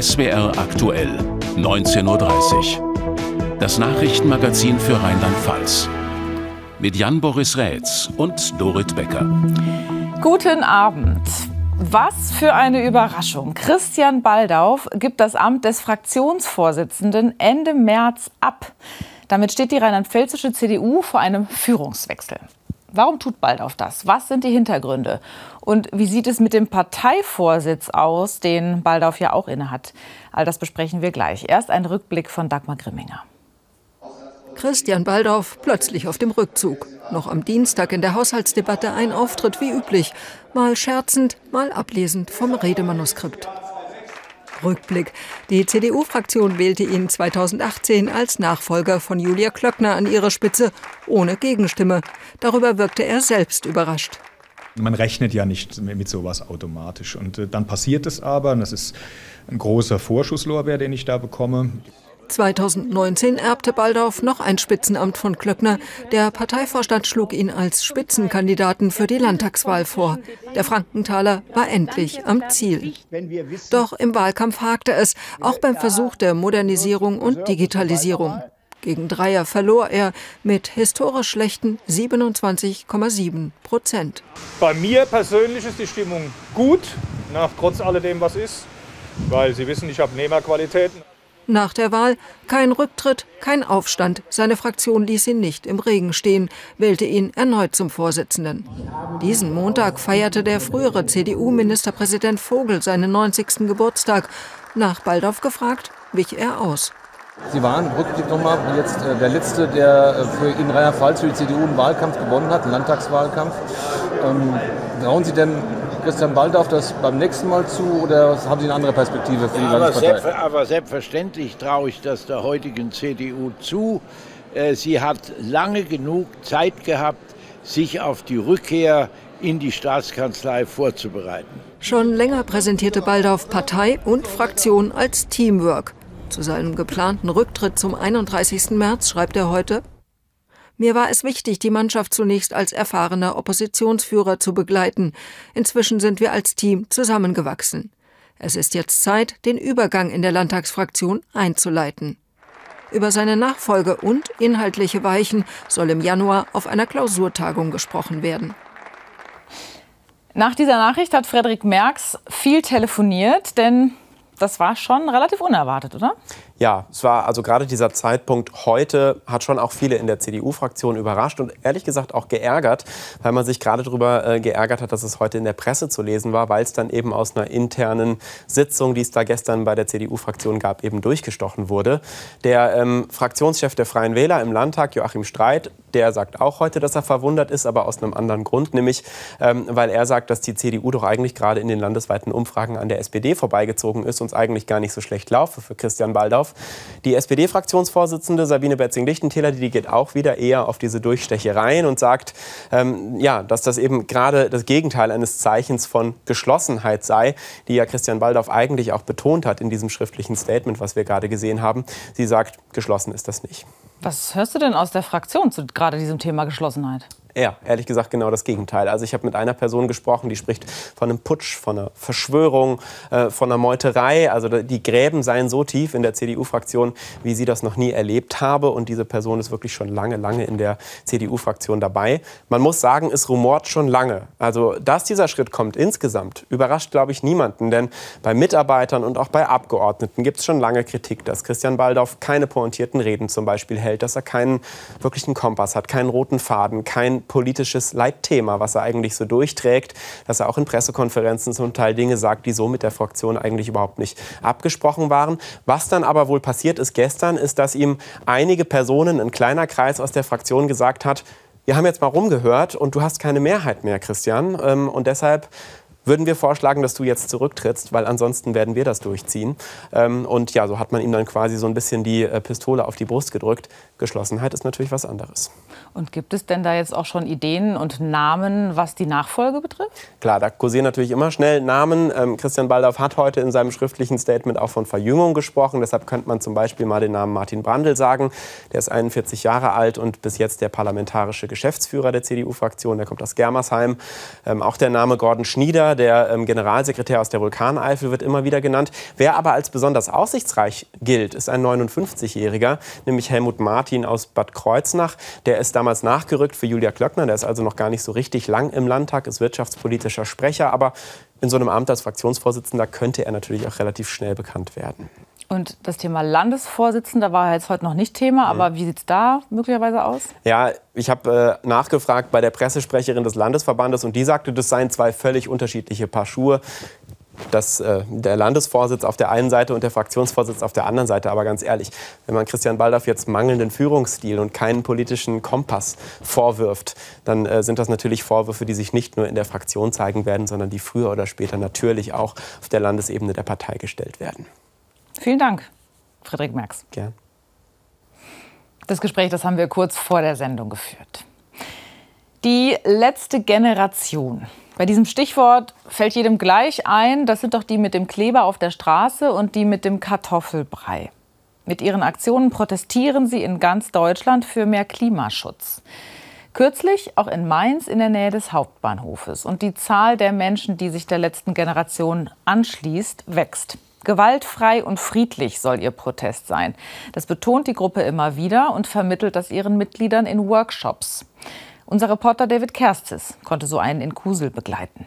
SWR aktuell, 19.30 Uhr. Das Nachrichtenmagazin für Rheinland-Pfalz. Mit Jan-Boris Rätz und Dorit Becker. Guten Abend. Was für eine Überraschung. Christian Baldauf gibt das Amt des Fraktionsvorsitzenden Ende März ab. Damit steht die rheinland-pfälzische CDU vor einem Führungswechsel. Warum tut Baldauf das? Was sind die Hintergründe? Und wie sieht es mit dem Parteivorsitz aus, den Baldauf ja auch innehat? All das besprechen wir gleich. Erst ein Rückblick von Dagmar Grimminger. Christian Baldauf plötzlich auf dem Rückzug. Noch am Dienstag in der Haushaltsdebatte ein Auftritt wie üblich, mal scherzend, mal ablesend vom Redemanuskript. Rückblick. Die CDU-Fraktion wählte ihn 2018 als Nachfolger von Julia Klöckner an ihrer Spitze, ohne Gegenstimme. Darüber wirkte er selbst überrascht. Man rechnet ja nicht mit sowas automatisch. Und äh, dann passiert es aber, und das ist ein großer Vorschusslorbeer, den ich da bekomme. 2019 erbte Baldauf noch ein Spitzenamt von Klöckner. Der Parteivorstand schlug ihn als Spitzenkandidaten für die Landtagswahl vor. Der Frankenthaler war endlich am Ziel. Doch im Wahlkampf hakte es, auch beim Versuch der Modernisierung und Digitalisierung. Gegen Dreier verlor er mit historisch schlechten 27,7 Prozent. Bei mir persönlich ist die Stimmung gut, nach trotz alledem, was ist, weil Sie wissen, ich habe Nehmerqualitäten. Nach der Wahl kein Rücktritt, kein Aufstand. Seine Fraktion ließ ihn nicht im Regen stehen, wählte ihn erneut zum Vorsitzenden. Diesen Montag feierte der frühere CDU-Ministerpräsident Vogel seinen 90. Geburtstag. Nach Baldauf gefragt, wich er aus. Sie waren, Rückblick nochmal, jetzt äh, der Letzte, der äh, für in Rheinland-Pfalz für die CDU einen Wahlkampf gewonnen hat, einen Landtagswahlkampf. Ähm, trauen Sie denn Christian Baldauf das beim nächsten Mal zu oder haben Sie eine andere Perspektive für die ja, Landespartei? Aber, selbst, aber selbstverständlich traue ich das der heutigen CDU zu. Äh, sie hat lange genug Zeit gehabt, sich auf die Rückkehr in die Staatskanzlei vorzubereiten. Schon länger präsentierte Baldauf Partei und Fraktion als Teamwork. Zu seinem geplanten Rücktritt zum 31. März schreibt er heute, mir war es wichtig, die Mannschaft zunächst als erfahrener Oppositionsführer zu begleiten. Inzwischen sind wir als Team zusammengewachsen. Es ist jetzt Zeit, den Übergang in der Landtagsfraktion einzuleiten. Über seine Nachfolge und inhaltliche Weichen soll im Januar auf einer Klausurtagung gesprochen werden. Nach dieser Nachricht hat Frederik Merks viel telefoniert, denn das war schon relativ unerwartet, oder? Ja, es war also gerade dieser Zeitpunkt heute hat schon auch viele in der CDU-Fraktion überrascht und ehrlich gesagt auch geärgert, weil man sich gerade darüber äh, geärgert hat, dass es heute in der Presse zu lesen war, weil es dann eben aus einer internen Sitzung, die es da gestern bei der CDU-Fraktion gab, eben durchgestochen wurde. Der ähm, Fraktionschef der Freien Wähler im Landtag, Joachim Streit, der sagt auch heute, dass er verwundert ist, aber aus einem anderen Grund, nämlich ähm, weil er sagt, dass die CDU doch eigentlich gerade in den landesweiten Umfragen an der SPD vorbeigezogen ist und es eigentlich gar nicht so schlecht laufe für Christian Baldauf. Die SPD-Fraktionsvorsitzende Sabine Betzing-Lichtentäler, die geht auch wieder eher auf diese Durchstechereien und sagt, ähm, ja, dass das eben gerade das Gegenteil eines Zeichens von Geschlossenheit sei, die ja Christian Baldauf eigentlich auch betont hat in diesem schriftlichen Statement, was wir gerade gesehen haben. Sie sagt, geschlossen ist das nicht. Was hörst du denn aus der Fraktion zu gerade diesem Thema Geschlossenheit? Ja, ehrlich gesagt genau das Gegenteil. Also ich habe mit einer Person gesprochen, die spricht von einem Putsch, von einer Verschwörung, äh, von einer Meuterei. Also die Gräben seien so tief in der CDU-Fraktion, wie sie das noch nie erlebt habe. Und diese Person ist wirklich schon lange, lange in der CDU-Fraktion dabei. Man muss sagen, es rumort schon lange. Also dass dieser Schritt kommt insgesamt, überrascht, glaube ich, niemanden. Denn bei Mitarbeitern und auch bei Abgeordneten gibt es schon lange Kritik, dass Christian Baldauf keine pointierten Reden zum Beispiel hält, dass er keinen wirklichen Kompass hat, keinen roten Faden, kein politisches Leitthema, was er eigentlich so durchträgt, dass er auch in Pressekonferenzen zum Teil Dinge sagt, die so mit der Fraktion eigentlich überhaupt nicht abgesprochen waren. Was dann aber wohl passiert ist gestern, ist, dass ihm einige Personen, ein kleiner Kreis aus der Fraktion gesagt hat, wir haben jetzt mal rumgehört und du hast keine Mehrheit mehr, Christian. Ähm, und deshalb würden wir vorschlagen, dass du jetzt zurücktrittst, weil ansonsten werden wir das durchziehen. Ähm, und ja, so hat man ihm dann quasi so ein bisschen die äh, Pistole auf die Brust gedrückt. Geschlossenheit ist natürlich was anderes. Und gibt es denn da jetzt auch schon Ideen und Namen, was die Nachfolge betrifft? Klar, da kursieren natürlich immer schnell Namen. Ähm, Christian Baldauf hat heute in seinem schriftlichen Statement auch von Verjüngung gesprochen. Deshalb könnte man zum Beispiel mal den Namen Martin Brandl sagen. Der ist 41 Jahre alt und bis jetzt der parlamentarische Geschäftsführer der CDU-Fraktion. Der kommt aus Germersheim. Ähm, auch der Name Gordon Schnieder Der ähm, Generalsekretär aus der Vulkaneifel, wird immer wieder genannt. Wer aber als besonders aussichtsreich gilt, ist ein 59-Jähriger, nämlich Helmut Martin aus Bad Kreuznach. Der ist damals nachgerückt für Julia Klöckner. Der ist also noch gar nicht so richtig lang im Landtag, ist wirtschaftspolitischer Sprecher. Aber in so einem Amt als Fraktionsvorsitzender könnte er natürlich auch relativ schnell bekannt werden. Und das Thema Landesvorsitzender war jetzt heute noch nicht Thema, aber wie sieht es da möglicherweise aus? Ja, ich habe äh, nachgefragt bei der Pressesprecherin des Landesverbandes und die sagte, das seien zwei völlig unterschiedliche Paar Schuhe. Das, äh, der Landesvorsitz auf der einen Seite und der Fraktionsvorsitz auf der anderen Seite. Aber ganz ehrlich, wenn man Christian Baldauf jetzt mangelnden Führungsstil und keinen politischen Kompass vorwirft, dann äh, sind das natürlich Vorwürfe, die sich nicht nur in der Fraktion zeigen werden, sondern die früher oder später natürlich auch auf der Landesebene der Partei gestellt werden. Vielen Dank, Friedrich Merx. Gern. Das Gespräch, das haben wir kurz vor der Sendung geführt. Die letzte Generation. Bei diesem Stichwort fällt jedem gleich ein, das sind doch die mit dem Kleber auf der Straße und die mit dem Kartoffelbrei. Mit ihren Aktionen protestieren sie in ganz Deutschland für mehr Klimaschutz. Kürzlich auch in Mainz in der Nähe des Hauptbahnhofes. Und die Zahl der Menschen, die sich der letzten Generation anschließt, wächst. Gewaltfrei und friedlich soll ihr Protest sein. Das betont die Gruppe immer wieder und vermittelt das ihren Mitgliedern in Workshops. Unser Reporter David Kerstis konnte so einen in Kusel begleiten.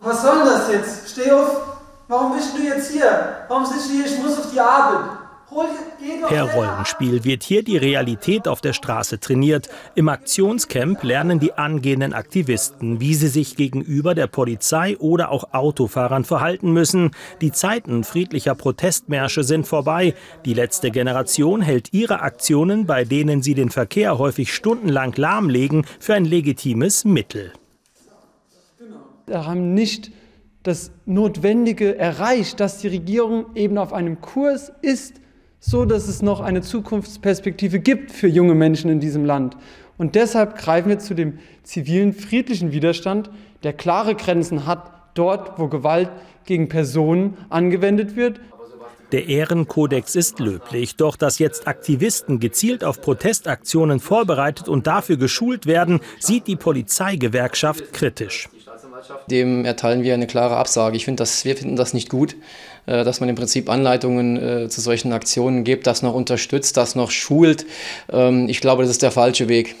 Was soll das jetzt? Steh auf! Warum bist du jetzt hier? Warum sitzt du hier? Ich muss auf die Arbeit. Per Rollenspiel wird hier die Realität auf der Straße trainiert. Im Aktionscamp lernen die angehenden Aktivisten, wie sie sich gegenüber der Polizei oder auch Autofahrern verhalten müssen. Die Zeiten friedlicher Protestmärsche sind vorbei. Die letzte Generation hält ihre Aktionen, bei denen sie den Verkehr häufig stundenlang lahmlegen, für ein legitimes Mittel. Wir haben nicht das Notwendige erreicht, dass die Regierung eben auf einem Kurs ist, so dass es noch eine Zukunftsperspektive gibt für junge Menschen in diesem Land. Und deshalb greifen wir zu dem zivilen, friedlichen Widerstand, der klare Grenzen hat, dort, wo Gewalt gegen Personen angewendet wird. Der Ehrenkodex ist löblich, doch dass jetzt Aktivisten gezielt auf Protestaktionen vorbereitet und dafür geschult werden, sieht die Polizeigewerkschaft kritisch. Dem erteilen wir eine klare Absage. Ich finde, wir finden das nicht gut. Äh, dass man im Prinzip Anleitungen äh, zu solchen Aktionen gibt, das noch unterstützt, das noch schult. Ähm, ich glaube, das ist der falsche Weg.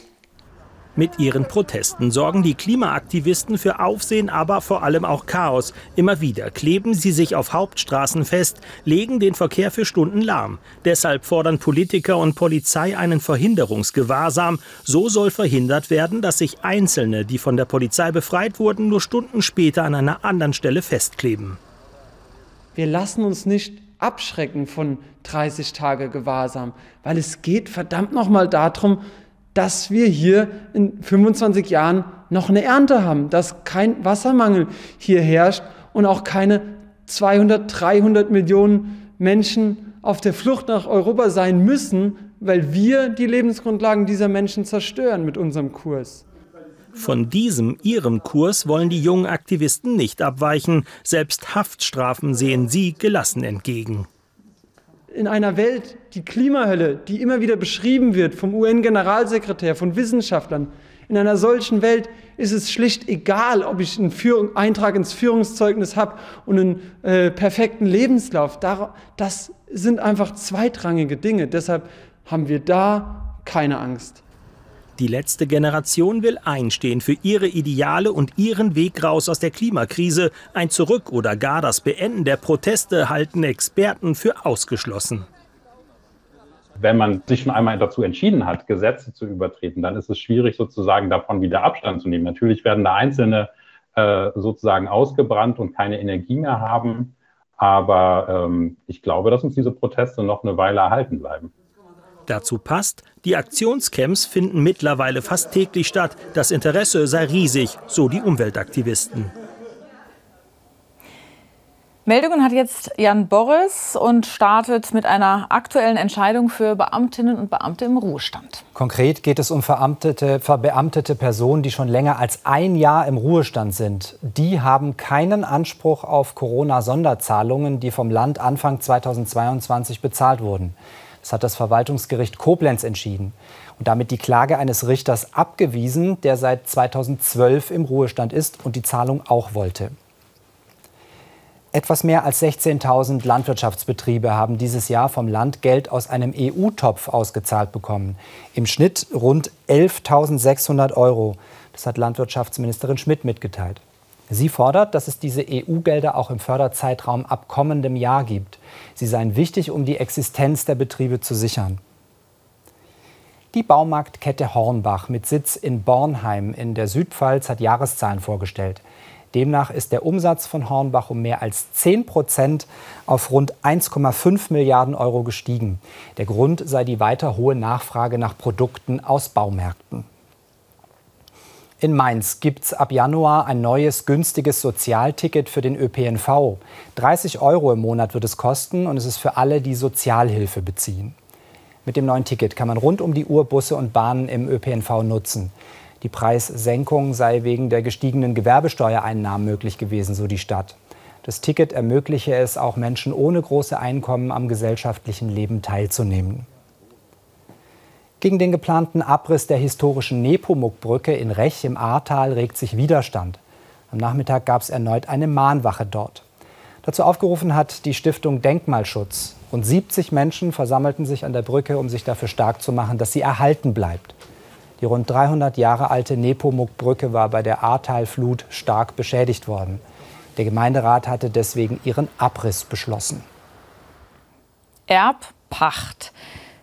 Mit ihren Protesten sorgen die Klimaaktivisten für Aufsehen, aber vor allem auch Chaos. Immer wieder kleben sie sich auf Hauptstraßen fest, legen den Verkehr für Stunden lahm. Deshalb fordern Politiker und Polizei einen Verhinderungsgewahrsam. So soll verhindert werden, dass sich Einzelne, die von der Polizei befreit wurden, nur Stunden später an einer anderen Stelle festkleben wir lassen uns nicht abschrecken von 30 Tage Gewahrsam, weil es geht verdammt nochmal darum, dass wir hier in 25 Jahren noch eine Ernte haben, dass kein Wassermangel hier herrscht und auch keine 200, 300 Millionen Menschen auf der Flucht nach Europa sein müssen, weil wir die Lebensgrundlagen dieser Menschen zerstören mit unserem Kurs. Von diesem ihrem Kurs wollen die jungen Aktivisten nicht abweichen. Selbst Haftstrafen sehen sie gelassen entgegen. In einer Welt, die Klimahölle, die immer wieder beschrieben wird vom UN-Generalsekretär, von Wissenschaftlern, in einer solchen Welt ist es schlicht egal, ob ich einen Führung, Eintrag ins Führungszeugnis habe und einen äh, perfekten Lebenslauf. Das sind einfach zweitrangige Dinge. Deshalb haben wir da keine Angst. Die letzte Generation will einstehen für ihre Ideale und ihren Weg raus aus der Klimakrise. Ein Zurück oder gar das Beenden der Proteste halten Experten für ausgeschlossen. Wenn man sich schon einmal dazu entschieden hat, Gesetze zu übertreten, dann ist es schwierig, sozusagen davon wieder Abstand zu nehmen. Natürlich werden da Einzelne äh, sozusagen ausgebrannt und keine Energie mehr haben. Aber ähm, ich glaube, dass uns diese Proteste noch eine Weile erhalten bleiben. Dazu passt, die Aktionscamps finden mittlerweile fast täglich statt. Das Interesse sei riesig, so die Umweltaktivisten. Meldungen hat jetzt Jan Boris und startet mit einer aktuellen Entscheidung für Beamtinnen und Beamte im Ruhestand. Konkret geht es um verbeamtete, verbeamtete Personen, die schon länger als ein Jahr im Ruhestand sind. Die haben keinen Anspruch auf Corona-Sonderzahlungen, die vom Land Anfang 2022 bezahlt wurden. Das hat das Verwaltungsgericht Koblenz entschieden und damit die Klage eines Richters abgewiesen, der seit 2012 im Ruhestand ist und die Zahlung auch wollte. Etwas mehr als 16.000 Landwirtschaftsbetriebe haben dieses Jahr vom Land Geld aus einem EU-Topf ausgezahlt bekommen. Im Schnitt rund 11.600 Euro. Das hat Landwirtschaftsministerin Schmidt mitgeteilt. Sie fordert, dass es diese EU-Gelder auch im Förderzeitraum ab kommendem Jahr gibt. Sie seien wichtig, um die Existenz der Betriebe zu sichern. Die Baumarktkette Hornbach mit Sitz in Bornheim in der Südpfalz hat Jahreszahlen vorgestellt. Demnach ist der Umsatz von Hornbach um mehr als 10 Prozent auf rund 1,5 Milliarden Euro gestiegen. Der Grund sei die weiter hohe Nachfrage nach Produkten aus Baumärkten. In Mainz gibt es ab Januar ein neues günstiges Sozialticket für den ÖPNV. 30 Euro im Monat wird es kosten und es ist für alle, die Sozialhilfe beziehen. Mit dem neuen Ticket kann man rund um die Uhr Busse und Bahnen im ÖPNV nutzen. Die Preissenkung sei wegen der gestiegenen Gewerbesteuereinnahmen möglich gewesen, so die Stadt. Das Ticket ermögliche es auch Menschen ohne große Einkommen am gesellschaftlichen Leben teilzunehmen. Gegen den geplanten Abriss der historischen Nepomuk-Brücke in Rech im Ahrtal regt sich Widerstand. Am Nachmittag gab es erneut eine Mahnwache dort. Dazu aufgerufen hat die Stiftung Denkmalschutz. Rund 70 Menschen versammelten sich an der Brücke, um sich dafür stark zu machen, dass sie erhalten bleibt. Die rund 300 Jahre alte Nepomuk-Brücke war bei der Ahrtalflut stark beschädigt worden. Der Gemeinderat hatte deswegen ihren Abriss beschlossen. Erbpacht.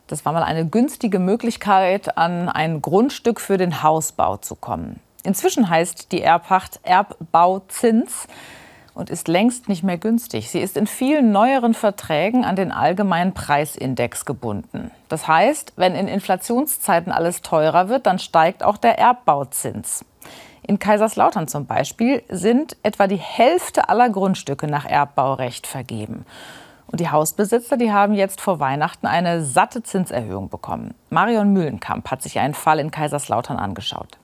Das war mal eine günstige Möglichkeit, an ein Grundstück für den Hausbau zu kommen. Inzwischen heißt die Erbpacht Erbbauzins und ist längst nicht mehr günstig. Sie ist in vielen neueren Verträgen an den allgemeinen Preisindex gebunden. Das heißt, wenn in Inflationszeiten alles teurer wird, dann steigt auch der Erbbauzins. In Kaiserslautern zum Beispiel sind etwa die Hälfte aller Grundstücke nach Erbbaurecht vergeben. Und die Hausbesitzer, die haben jetzt vor Weihnachten eine satte Zinserhöhung bekommen. Marion Mühlenkamp hat sich einen Fall in Kaiserslautern angeschaut.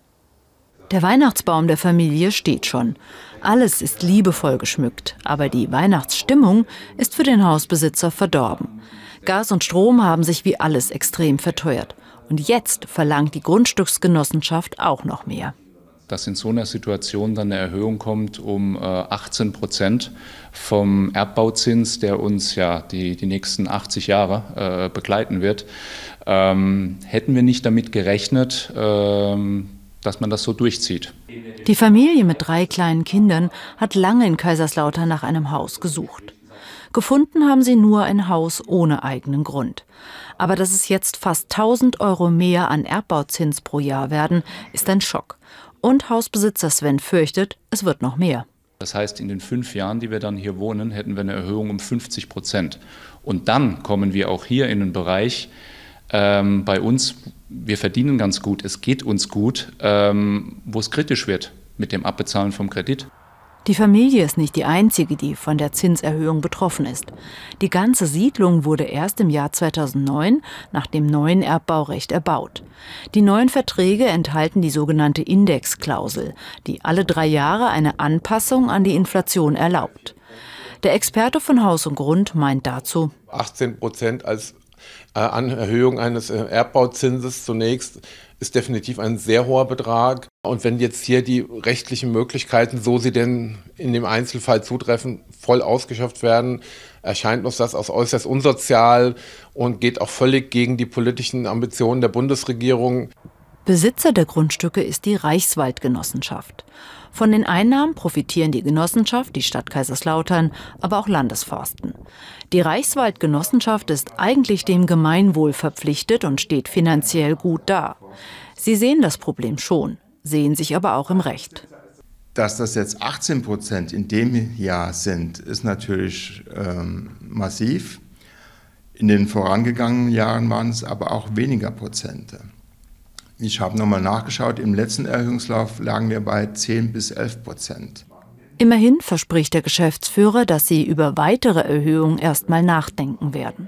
Der Weihnachtsbaum der Familie steht schon. Alles ist liebevoll geschmückt, aber die Weihnachtsstimmung ist für den Hausbesitzer verdorben. Gas und Strom haben sich wie alles extrem verteuert. Und jetzt verlangt die Grundstücksgenossenschaft auch noch mehr. Dass in so einer Situation dann eine Erhöhung kommt um 18 Prozent vom Erbbauzins, der uns ja die, die nächsten 80 Jahre äh, begleiten wird, ähm, hätten wir nicht damit gerechnet, ähm, dass man das so durchzieht. Die Familie mit drei kleinen Kindern hat lange in Kaiserslautern nach einem Haus gesucht. Gefunden haben sie nur ein Haus ohne eigenen Grund. Aber dass es jetzt fast 1000 Euro mehr an Erbbauzins pro Jahr werden, ist ein Schock. Und Hausbesitzer Sven fürchtet, es wird noch mehr. Das heißt, in den fünf Jahren, die wir dann hier wohnen, hätten wir eine Erhöhung um 50 Prozent. Und dann kommen wir auch hier in den Bereich, ähm, bei uns, wir verdienen ganz gut, es geht uns gut, ähm, wo es kritisch wird mit dem Abbezahlen vom Kredit. Die Familie ist nicht die einzige, die von der Zinserhöhung betroffen ist. Die ganze Siedlung wurde erst im Jahr 2009 nach dem neuen Erbbaurecht erbaut. Die neuen Verträge enthalten die sogenannte Indexklausel, die alle drei Jahre eine Anpassung an die Inflation erlaubt. Der Experte von Haus und Grund meint dazu 18 Prozent als äh, an Erhöhung eines äh, Erbbauzinses zunächst ist definitiv ein sehr hoher Betrag. Und wenn jetzt hier die rechtlichen Möglichkeiten, so sie denn in dem Einzelfall zutreffen, voll ausgeschöpft werden, erscheint uns das als äußerst unsozial und geht auch völlig gegen die politischen Ambitionen der Bundesregierung. Besitzer der Grundstücke ist die Reichswaldgenossenschaft. Von den Einnahmen profitieren die Genossenschaft, die Stadt Kaiserslautern, aber auch Landesforsten. Die Reichswaldgenossenschaft ist eigentlich dem Gemeinwohl verpflichtet und steht finanziell gut da. Sie sehen das Problem schon, sehen sich aber auch im Recht. Dass das jetzt 18 Prozent in dem Jahr sind, ist natürlich ähm, massiv. In den vorangegangenen Jahren waren es aber auch weniger Prozente. Ich habe nochmal nachgeschaut, im letzten Erhöhungslauf lagen wir bei 10 bis 11 Prozent. Immerhin verspricht der Geschäftsführer, dass sie über weitere Erhöhungen erstmal nachdenken werden.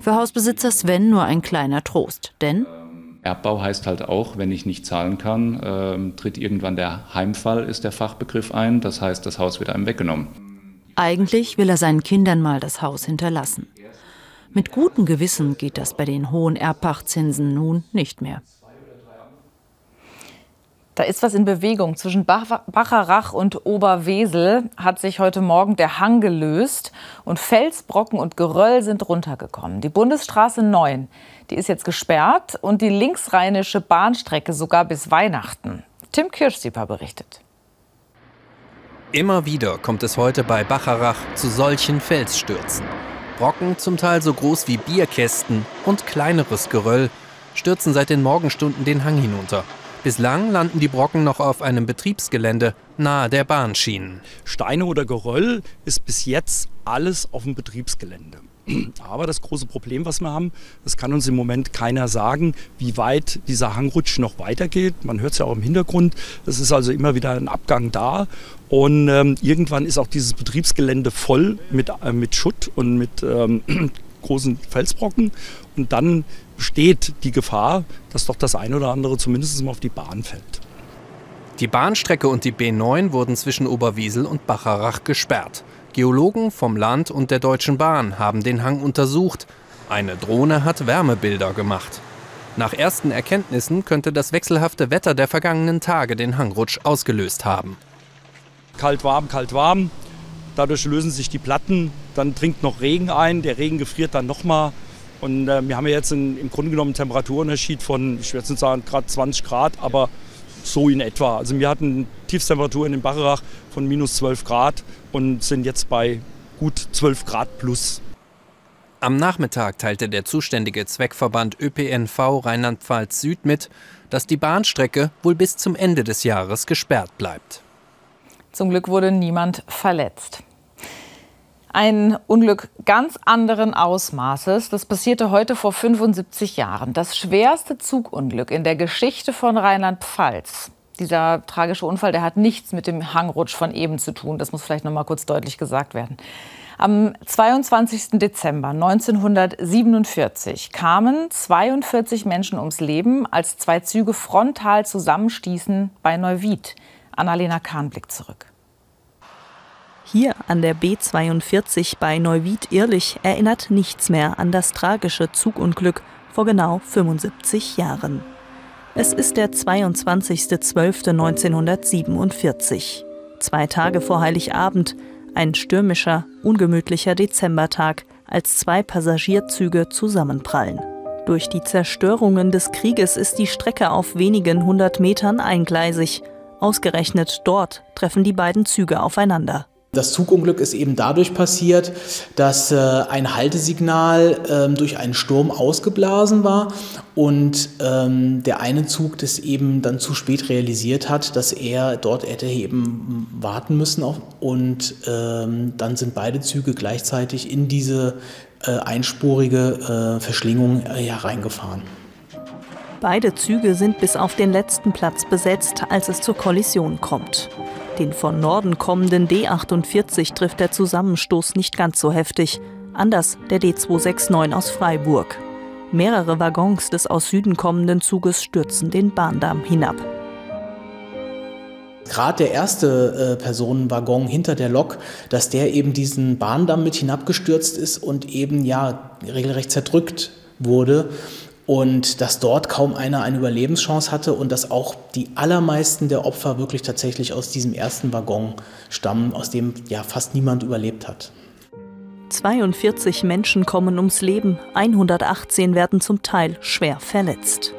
Für Hausbesitzer Sven nur ein kleiner Trost, denn Erbbau heißt halt auch, wenn ich nicht zahlen kann, äh, tritt irgendwann der Heimfall, ist der Fachbegriff ein. Das heißt, das Haus wird einem weggenommen. Eigentlich will er seinen Kindern mal das Haus hinterlassen. Mit gutem Gewissen geht das bei den hohen Erbpachtzinsen nun nicht mehr. Da ist was in Bewegung. Zwischen Bacharach und Oberwesel hat sich heute Morgen der Hang gelöst und Felsbrocken und Geröll sind runtergekommen. Die Bundesstraße 9, die ist jetzt gesperrt und die linksrheinische Bahnstrecke sogar bis Weihnachten. Tim Kirschsieper berichtet. Immer wieder kommt es heute bei Bacharach zu solchen Felsstürzen. Brocken, zum Teil so groß wie Bierkästen und kleineres Geröll, stürzen seit den Morgenstunden den Hang hinunter. Bislang landen die Brocken noch auf einem Betriebsgelände nahe der Bahnschienen. Steine oder Geröll ist bis jetzt alles auf dem Betriebsgelände. Aber das große Problem, was wir haben, das kann uns im Moment keiner sagen, wie weit dieser Hangrutsch noch weitergeht. Man hört es ja auch im Hintergrund. Es ist also immer wieder ein Abgang da. Und ähm, irgendwann ist auch dieses Betriebsgelände voll mit, äh, mit Schutt und mit ähm, großen Felsbrocken. Und dann besteht die Gefahr, dass doch das ein oder andere zumindest mal auf die Bahn fällt. Die Bahnstrecke und die B9 wurden zwischen Oberwiesel und Bacharach gesperrt. Geologen vom Land und der Deutschen Bahn haben den Hang untersucht. Eine Drohne hat Wärmebilder gemacht. Nach ersten Erkenntnissen könnte das wechselhafte Wetter der vergangenen Tage den Hangrutsch ausgelöst haben. Kalt, warm, kalt, warm. Dadurch lösen sich die Platten. Dann dringt noch Regen ein. Der Regen gefriert dann nochmal. Und äh, wir haben ja jetzt einen, im Grunde genommen einen Temperaturunterschied von, ich werde jetzt nicht sagen, gerade 20 Grad, aber so in etwa. Also wir hatten Tiefstemperaturen in Bacharach von minus 12 Grad und sind jetzt bei gut 12 Grad plus. Am Nachmittag teilte der zuständige Zweckverband ÖPNV Rheinland-Pfalz Süd mit, dass die Bahnstrecke wohl bis zum Ende des Jahres gesperrt bleibt. Zum Glück wurde niemand verletzt. Ein Unglück ganz anderen Ausmaßes. Das passierte heute vor 75 Jahren. Das schwerste Zugunglück in der Geschichte von Rheinland-Pfalz. Dieser tragische Unfall, der hat nichts mit dem Hangrutsch von eben zu tun. Das muss vielleicht noch mal kurz deutlich gesagt werden. Am 22. Dezember 1947 kamen 42 Menschen ums Leben, als zwei Züge frontal zusammenstießen bei Neuwied. Annalena Kahn blickt zurück. Hier an der B42 bei Neuwied-Irlich erinnert nichts mehr an das tragische Zugunglück vor genau 75 Jahren. Es ist der 22.12.1947, zwei Tage vor Heiligabend, ein stürmischer, ungemütlicher Dezembertag, als zwei Passagierzüge zusammenprallen. Durch die Zerstörungen des Krieges ist die Strecke auf wenigen hundert Metern eingleisig. Ausgerechnet dort treffen die beiden Züge aufeinander. Das Zugunglück ist eben dadurch passiert, dass äh, ein Haltesignal ähm, durch einen Sturm ausgeblasen war und ähm, der eine Zug das eben dann zu spät realisiert hat, dass er dort hätte eben warten müssen auf, und ähm, dann sind beide Züge gleichzeitig in diese äh, einspurige äh, Verschlingung äh, hereingefahren. Beide Züge sind bis auf den letzten Platz besetzt, als es zur Kollision kommt. Den von Norden kommenden D48 trifft der Zusammenstoß nicht ganz so heftig. Anders der D269 aus Freiburg. Mehrere Waggons des aus Süden kommenden Zuges stürzen den Bahndamm hinab. Gerade der erste äh, Personenwaggon hinter der Lok, dass der eben diesen Bahndamm mit hinabgestürzt ist und eben ja regelrecht zerdrückt wurde und dass dort kaum einer eine Überlebenschance hatte und dass auch die allermeisten der Opfer wirklich tatsächlich aus diesem ersten Waggon stammen, aus dem ja fast niemand überlebt hat. 42 Menschen kommen ums Leben, 118 werden zum Teil schwer verletzt.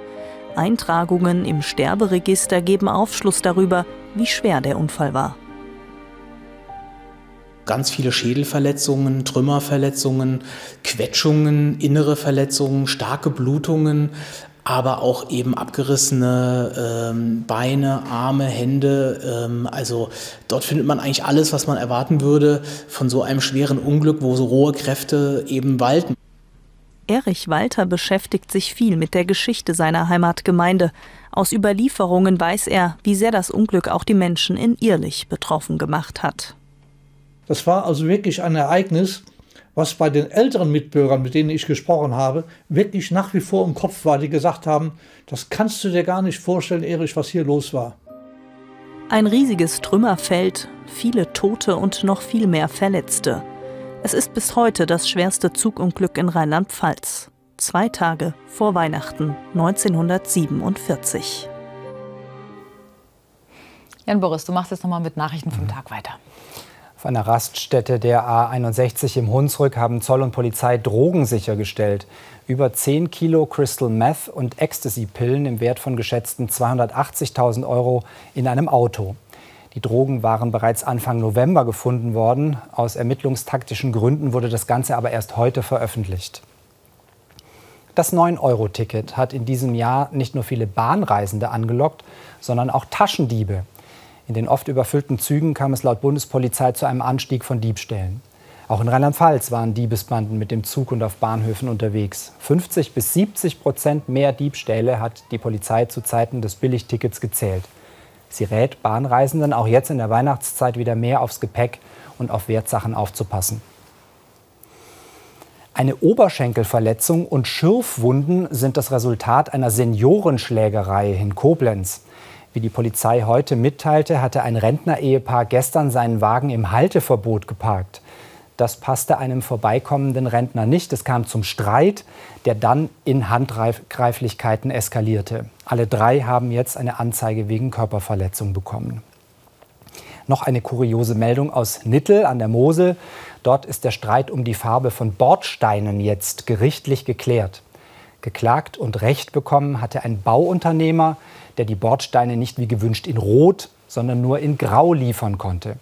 Eintragungen im Sterberegister geben Aufschluss darüber, wie schwer der Unfall war ganz viele Schädelverletzungen, Trümmerverletzungen, Quetschungen, innere Verletzungen, starke Blutungen, aber auch eben abgerissene ähm, Beine, Arme, Hände. Ähm, also dort findet man eigentlich alles, was man erwarten würde von so einem schweren Unglück, wo so rohe Kräfte eben walten. Erich Walter beschäftigt sich viel mit der Geschichte seiner Heimatgemeinde. Aus Überlieferungen weiß er, wie sehr das Unglück auch die Menschen in Irlich betroffen gemacht hat. Das war also wirklich ein Ereignis, was bei den älteren Mitbürgern, mit denen ich gesprochen habe, wirklich nach wie vor im Kopf war, die gesagt haben, das kannst du dir gar nicht vorstellen, Erich, was hier los war. Ein riesiges Trümmerfeld, viele Tote und noch viel mehr Verletzte. Es ist bis heute das schwerste Zugunglück in Rheinland-Pfalz. Zwei Tage vor Weihnachten 1947. Jan Boris, du machst jetzt noch mal mit Nachrichten vom Tag weiter. Auf einer Raststätte der A61 im Hunsrück haben Zoll und Polizei Drogen sichergestellt. Über 10 Kilo Crystal Meth und Ecstasy-Pillen im Wert von geschätzten 280.000 Euro in einem Auto. Die Drogen waren bereits Anfang November gefunden worden. Aus ermittlungstaktischen Gründen wurde das Ganze aber erst heute veröffentlicht. Das 9-Euro-Ticket hat in diesem Jahr nicht nur viele Bahnreisende angelockt, sondern auch Taschendiebe. In den oft überfüllten Zügen kam es laut Bundespolizei zu einem Anstieg von Diebstählen. Auch in Rheinland-Pfalz waren Diebesbanden mit dem Zug und auf Bahnhöfen unterwegs. 50 bis 70 Prozent mehr Diebstähle hat die Polizei zu Zeiten des Billigtickets gezählt. Sie rät Bahnreisenden auch jetzt in der Weihnachtszeit wieder mehr aufs Gepäck und auf Wertsachen aufzupassen. Eine Oberschenkelverletzung und Schürfwunden sind das Resultat einer Seniorenschlägerei in Koblenz. Wie die Polizei heute mitteilte, hatte ein Rentner-Ehepaar gestern seinen Wagen im Halteverbot geparkt. Das passte einem vorbeikommenden Rentner nicht. Es kam zum Streit, der dann in Handgreiflichkeiten eskalierte. Alle drei haben jetzt eine Anzeige wegen Körperverletzung bekommen. Noch eine kuriose Meldung aus Nittel an der Mosel. Dort ist der Streit um die Farbe von Bordsteinen jetzt gerichtlich geklärt. Geklagt und Recht bekommen hatte ein Bauunternehmer, der die Bordsteine nicht wie gewünscht in Rot, sondern nur in Grau liefern konnte.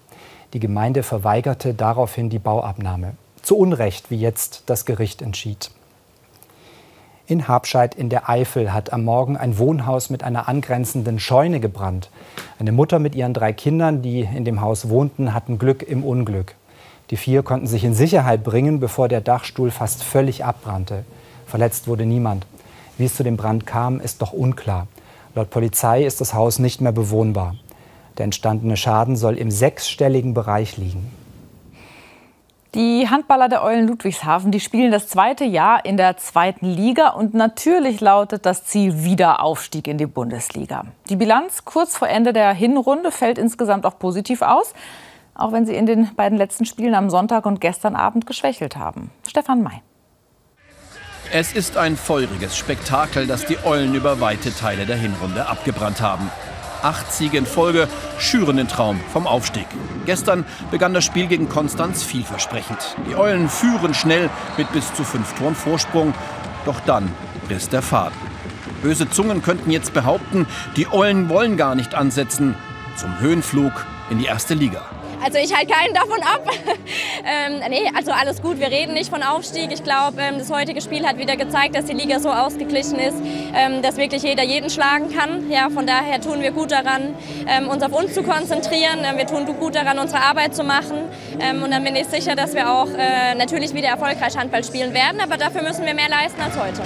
Die Gemeinde verweigerte daraufhin die Bauabnahme. Zu Unrecht, wie jetzt das Gericht entschied. In Habscheid in der Eifel hat am Morgen ein Wohnhaus mit einer angrenzenden Scheune gebrannt. Eine Mutter mit ihren drei Kindern, die in dem Haus wohnten, hatten Glück im Unglück. Die vier konnten sich in Sicherheit bringen, bevor der Dachstuhl fast völlig abbrannte. Verletzt wurde niemand. Wie es zu dem Brand kam, ist doch unklar. Laut Polizei ist das Haus nicht mehr bewohnbar. Der entstandene Schaden soll im sechsstelligen Bereich liegen. Die Handballer der Eulen Ludwigshafen, die spielen das zweite Jahr in der zweiten Liga und natürlich lautet das Ziel Wiederaufstieg in die Bundesliga. Die Bilanz kurz vor Ende der Hinrunde fällt insgesamt auch positiv aus, auch wenn sie in den beiden letzten Spielen am Sonntag und gestern Abend geschwächelt haben. Stefan May. Es ist ein feuriges Spektakel, das die Eulen über weite Teile der Hinrunde abgebrannt haben. Acht Siege in Folge schüren den Traum vom Aufstieg. Gestern begann das Spiel gegen Konstanz vielversprechend. Die Eulen führen schnell mit bis zu fünf Toren Vorsprung. Doch dann riss der Faden. Böse Zungen könnten jetzt behaupten, die Eulen wollen gar nicht ansetzen zum Höhenflug in die erste Liga. Also ich halte keinen davon ab. ähm, nee, also alles gut, wir reden nicht von Aufstieg. Ich glaube, ähm, das heutige Spiel hat wieder gezeigt, dass die Liga so ausgeglichen ist, ähm, dass wirklich jeder jeden schlagen kann. Ja, von daher tun wir gut daran, ähm, uns auf uns zu konzentrieren. Wir tun gut daran, unsere Arbeit zu machen. Und dann bin ich sicher, dass wir auch äh, natürlich wieder erfolgreich Handball spielen werden. Aber dafür müssen wir mehr leisten als heute.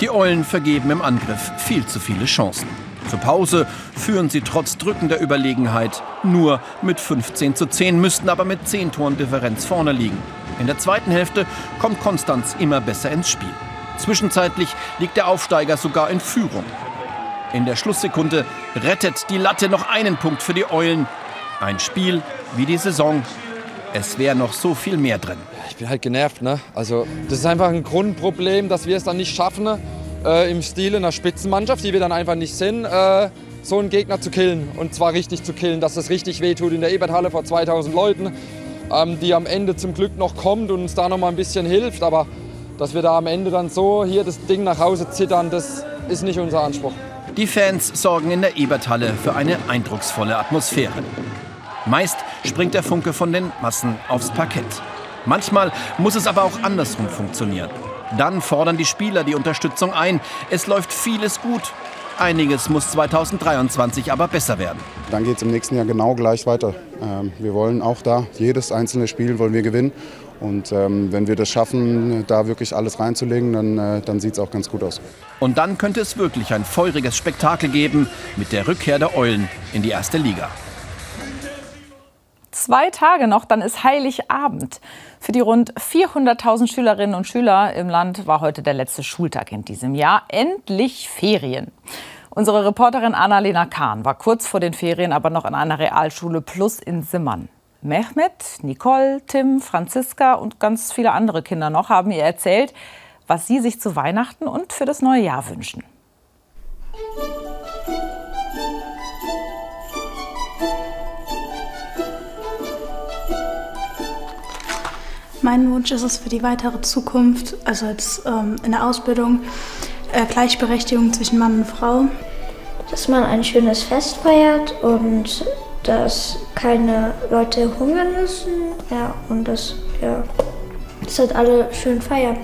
Die Eulen vergeben im Angriff viel zu viele Chancen. Zur Pause führen sie trotz drückender Überlegenheit nur mit 15 zu 10, müssten aber mit 10 Toren Differenz vorne liegen. In der zweiten Hälfte kommt Konstanz immer besser ins Spiel. Zwischenzeitlich liegt der Aufsteiger sogar in Führung. In der Schlusssekunde rettet die Latte noch einen Punkt für die Eulen. Ein Spiel wie die Saison. Es wäre noch so viel mehr drin. Ich bin halt genervt. Ne? Also, das ist einfach ein Grundproblem, dass wir es dann nicht schaffen, äh, im Stil einer Spitzenmannschaft, die wir dann einfach nicht sind, äh, so einen Gegner zu killen. Und zwar richtig zu killen, dass das richtig wehtut in der Eberthalle vor 2000 Leuten, ähm, die am Ende zum Glück noch kommt und uns da noch mal ein bisschen hilft. Aber dass wir da am Ende dann so hier das Ding nach Hause zittern, das ist nicht unser Anspruch. Die Fans sorgen in der Eberthalle für eine eindrucksvolle Atmosphäre. Meist springt der Funke von den Massen aufs Parkett. Manchmal muss es aber auch andersrum funktionieren. Dann fordern die Spieler die Unterstützung ein. Es läuft vieles gut. Einiges muss 2023 aber besser werden. Dann geht es im nächsten Jahr genau gleich weiter. Ähm, wir wollen auch da jedes einzelne Spiel wollen wir gewinnen. Und ähm, wenn wir das schaffen, da wirklich alles reinzulegen, dann, äh, dann sieht es auch ganz gut aus. Und dann könnte es wirklich ein feuriges Spektakel geben mit der Rückkehr der Eulen in die erste Liga. Zwei Tage noch, dann ist Heiligabend. Für die rund 400.000 Schülerinnen und Schüler im Land war heute der letzte Schultag in diesem Jahr. Endlich Ferien. Unsere Reporterin Annalena Kahn war kurz vor den Ferien aber noch in einer Realschule Plus in Simmern. Mehmet, Nicole, Tim, Franziska und ganz viele andere Kinder noch haben ihr erzählt, was sie sich zu Weihnachten und für das neue Jahr wünschen. Mein Wunsch ist es für die weitere Zukunft, also jetzt ähm, in der Ausbildung, äh, Gleichberechtigung zwischen Mann und Frau. Dass man ein schönes Fest feiert und dass keine Leute hungern müssen. Ja, und dass, ja, dass halt alle schön feiern.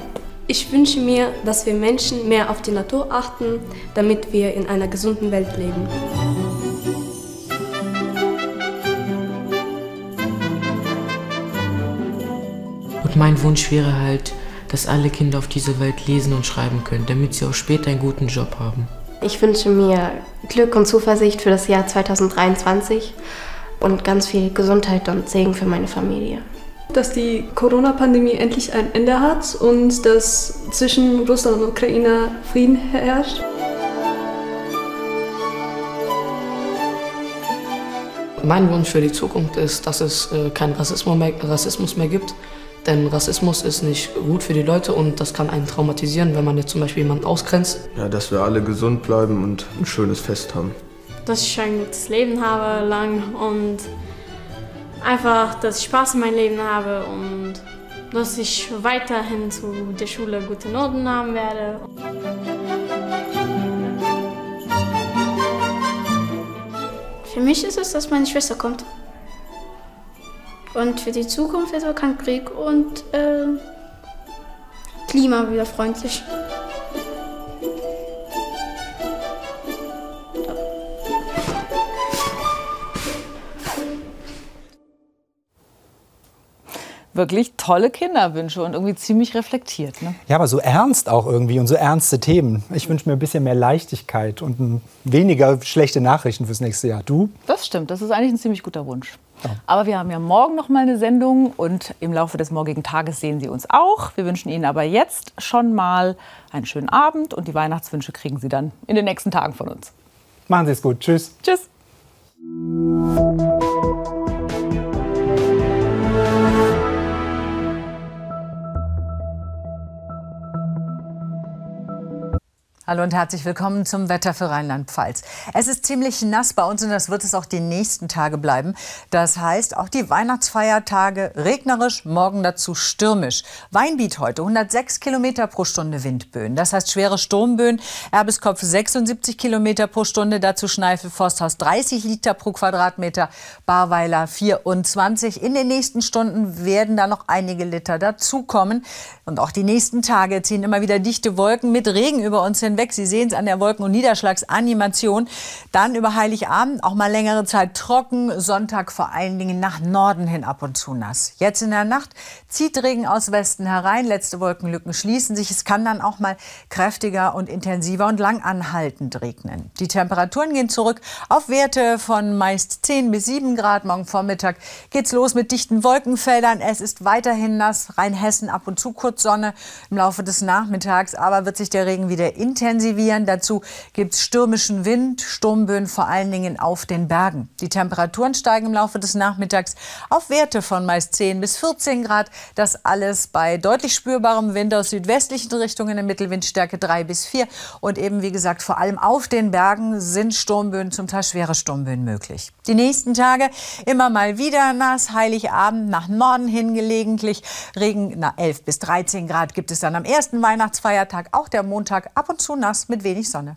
Ich wünsche mir, dass wir Menschen mehr auf die Natur achten, damit wir in einer gesunden Welt leben. Mein Wunsch wäre halt, dass alle Kinder auf dieser Welt lesen und schreiben können, damit sie auch später einen guten Job haben. Ich wünsche mir Glück und Zuversicht für das Jahr 2023 und ganz viel Gesundheit und Segen für meine Familie. Dass die Corona-Pandemie endlich ein Ende hat und dass zwischen Russland und Ukraine Frieden herrscht. Mein Wunsch für die Zukunft ist, dass es äh, keinen Rassismus mehr, Rassismus mehr gibt. Denn Rassismus ist nicht gut für die Leute und das kann einen traumatisieren, wenn man jetzt zum Beispiel jemanden ausgrenzt. Ja, dass wir alle gesund bleiben und ein schönes Fest haben. Dass ich ein gutes Leben habe lang und einfach, dass ich Spaß in meinem Leben habe und dass ich weiterhin zu der Schule gute Noten haben werde. Für mich ist es, dass meine Schwester kommt. Und für die Zukunft ist auch kein Krieg und äh, Klima wieder freundlich. Wirklich tolle Kinderwünsche und irgendwie ziemlich reflektiert. Ne? Ja, aber so ernst auch irgendwie und so ernste Themen. Ich wünsche mir ein bisschen mehr Leichtigkeit und weniger schlechte Nachrichten fürs nächste Jahr. Du? Das stimmt, das ist eigentlich ein ziemlich guter Wunsch. Aber wir haben ja morgen noch mal eine Sendung und im Laufe des morgigen Tages sehen Sie uns auch. Wir wünschen Ihnen aber jetzt schon mal einen schönen Abend und die Weihnachtswünsche kriegen Sie dann in den nächsten Tagen von uns. Machen Sie es gut. Tschüss. Tschüss. Hallo und herzlich willkommen zum Wetter für Rheinland-Pfalz. Es ist ziemlich nass bei uns und das wird es auch die nächsten Tage bleiben. Das heißt, auch die Weihnachtsfeiertage regnerisch, morgen dazu stürmisch. Weinbiet heute 106 Kilometer pro Stunde Windböen. Das heißt schwere Sturmböen. Erbeskopf 76 Kilometer pro Stunde, dazu Schneifel Forsthaus 30 Liter pro Quadratmeter, Barweiler 24. In den nächsten Stunden werden da noch einige Liter dazukommen. Und auch die nächsten Tage ziehen immer wieder dichte Wolken mit Regen über uns hinweg. Sie sehen es an der Wolken- und Niederschlagsanimation. Dann über Heiligabend auch mal längere Zeit trocken. Sonntag vor allen Dingen nach Norden hin ab und zu nass. Jetzt in der Nacht zieht Regen aus Westen herein. Letzte Wolkenlücken schließen sich. Es kann dann auch mal kräftiger und intensiver und lang anhaltend regnen. Die Temperaturen gehen zurück auf Werte von meist 10 bis 7 Grad. Morgen Vormittag geht's los mit dichten Wolkenfeldern. Es ist weiterhin nass. Rheinhessen ab und zu kurz Sonne im Laufe des Nachmittags. Aber wird sich der Regen wieder intensivieren intensivieren. Dazu gibt es stürmischen Wind, Sturmböen vor allen Dingen auf den Bergen. Die Temperaturen steigen im Laufe des Nachmittags auf Werte von meist 10 bis 14 Grad. Das alles bei deutlich spürbarem Wind aus südwestlichen Richtungen in Mittelwindstärke 3 bis 4. Und eben, wie gesagt, vor allem auf den Bergen sind Sturmböen, zum Teil schwere Sturmböen möglich. Die nächsten Tage immer mal wieder nass, Heiligabend nach Norden hin gelegentlich. Regen na 11 bis 13 Grad gibt es dann am ersten Weihnachtsfeiertag, auch der Montag ab und zu nass mit wenig Sonne.